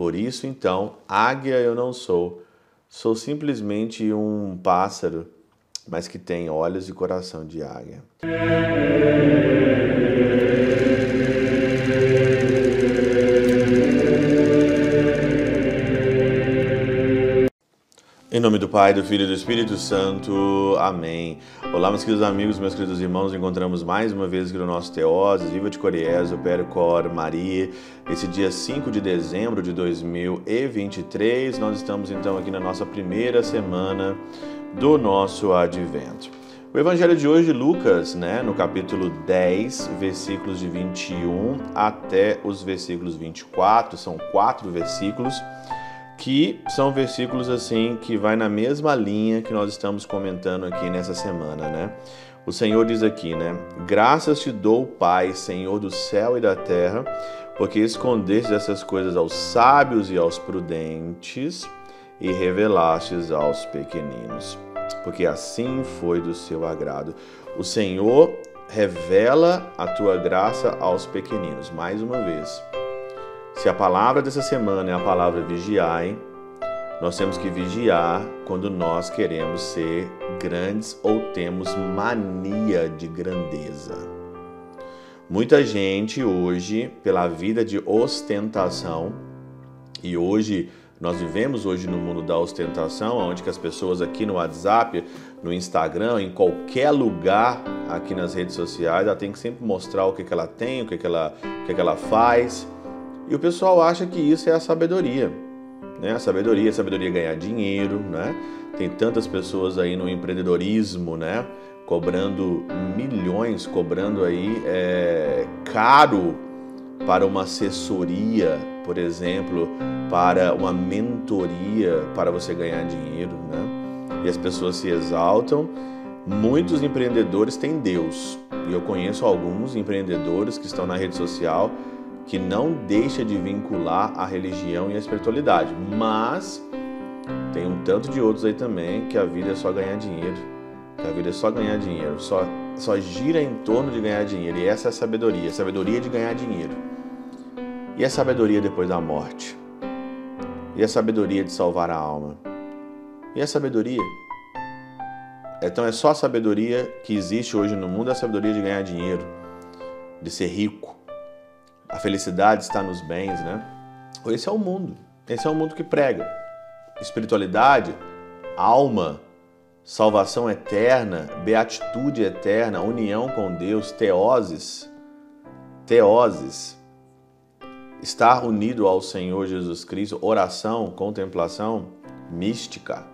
Por isso, então, águia eu não sou, sou simplesmente um pássaro, mas que tem olhos e coração de águia. Em nome do Pai, do Filho e do Espírito Santo. Amém. Olá, meus queridos amigos, meus queridos irmãos. Encontramos mais uma vez aqui no nosso Teoses, Viva de Coriés, Opero Cor Maria. Esse dia 5 de dezembro de 2023, nós estamos então aqui na nossa primeira semana do nosso Advento. O Evangelho de hoje, Lucas, né, no capítulo 10, versículos de 21 até os versículos 24, são quatro versículos que são versículos assim que vai na mesma linha que nós estamos comentando aqui nessa semana, né? O Senhor diz aqui, né? Graças te dou, Pai, Senhor do céu e da terra, porque escondeste essas coisas aos sábios e aos prudentes e revelastes aos pequeninos, porque assim foi do seu agrado. O Senhor revela a tua graça aos pequeninos, mais uma vez. Se a palavra dessa semana é a palavra vigiai, nós temos que vigiar quando nós queremos ser grandes ou temos mania de grandeza. Muita gente hoje, pela vida de ostentação, e hoje nós vivemos hoje no mundo da ostentação, onde que as pessoas aqui no WhatsApp, no Instagram, em qualquer lugar aqui nas redes sociais, ela tem que sempre mostrar o que, que ela tem, o que, que, ela, o que, que ela faz. E o pessoal acha que isso é a sabedoria. Né? A sabedoria, a sabedoria é ganhar dinheiro, né? Tem tantas pessoas aí no empreendedorismo, né? Cobrando milhões, cobrando aí é, caro para uma assessoria, por exemplo, para uma mentoria para você ganhar dinheiro, né? E as pessoas se exaltam. Muitos empreendedores têm Deus. E eu conheço alguns empreendedores que estão na rede social que não deixa de vincular a religião e a espiritualidade, mas tem um tanto de outros aí também que a vida é só ganhar dinheiro, que a vida é só ganhar dinheiro, só, só gira em torno de ganhar dinheiro, e essa é a sabedoria, a sabedoria de ganhar dinheiro. E a sabedoria depois da morte? E a sabedoria de salvar a alma? E a sabedoria? Então é só a sabedoria que existe hoje no mundo, a sabedoria de ganhar dinheiro, de ser rico, a felicidade está nos bens, né? Esse é o mundo. Esse é o mundo que prega. Espiritualidade, alma, salvação eterna, beatitude eterna, união com Deus, teoses, teoses, estar unido ao Senhor Jesus Cristo, oração, contemplação, mística,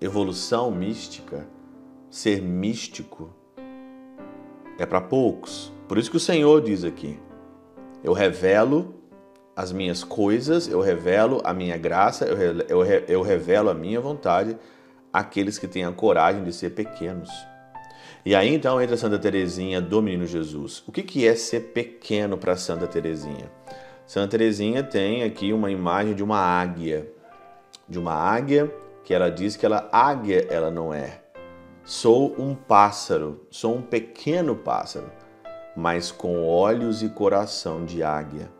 evolução mística, ser místico, é para poucos. Por isso que o Senhor diz aqui: eu revelo as minhas coisas, eu revelo a minha graça, eu, eu, eu revelo a minha vontade àqueles que têm a coragem de ser pequenos. E aí então entra Santa Teresinha do Menino Jesus. O que, que é ser pequeno para Santa Teresinha? Santa Teresinha tem aqui uma imagem de uma águia, de uma águia que ela diz que ela águia ela não é. Sou um pássaro, sou um pequeno pássaro mas com olhos e coração de águia.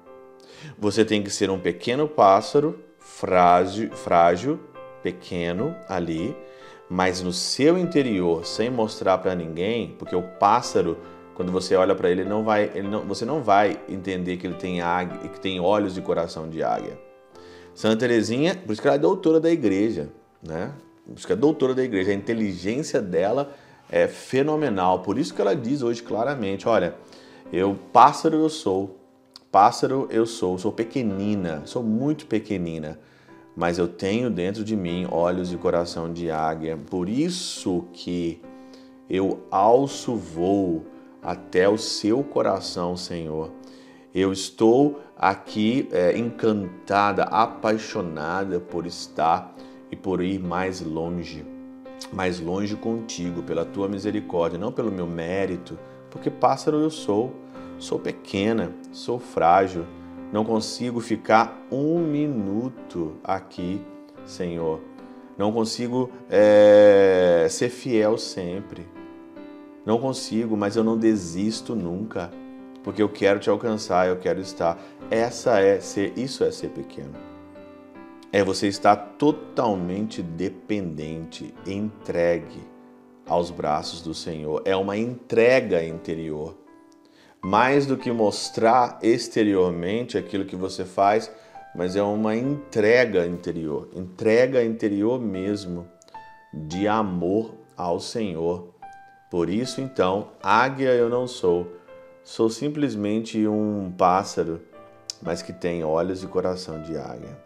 Você tem que ser um pequeno pássaro, frágil, frágil pequeno ali, mas no seu interior, sem mostrar para ninguém, porque o pássaro, quando você olha para ele, não vai, ele não, você não vai entender que ele tem águia, que tem olhos e coração de águia. Santa Teresinha, por isso que ela é doutora da igreja, né? Por isso que é doutora da igreja, a inteligência dela é fenomenal. Por isso que ela diz hoje claramente, olha, eu pássaro eu sou, pássaro eu sou, sou pequenina, sou muito pequenina, mas eu tenho dentro de mim olhos e coração de águia. Por isso que eu alço voo até o seu coração, Senhor. Eu estou aqui é, encantada, apaixonada por estar e por ir mais longe mais longe contigo, pela tua misericórdia, não pelo meu mérito, porque pássaro eu sou, sou pequena, sou frágil, não consigo ficar um minuto aqui, Senhor. Não consigo é, ser fiel sempre. Não consigo, mas eu não desisto nunca, porque eu quero te alcançar, eu quero estar. Essa é ser, isso é ser pequeno. É você estar totalmente dependente, entregue aos braços do Senhor. É uma entrega interior. Mais do que mostrar exteriormente aquilo que você faz, mas é uma entrega interior, entrega interior mesmo de amor ao Senhor. Por isso, então, águia eu não sou, sou simplesmente um pássaro, mas que tem olhos e coração de águia.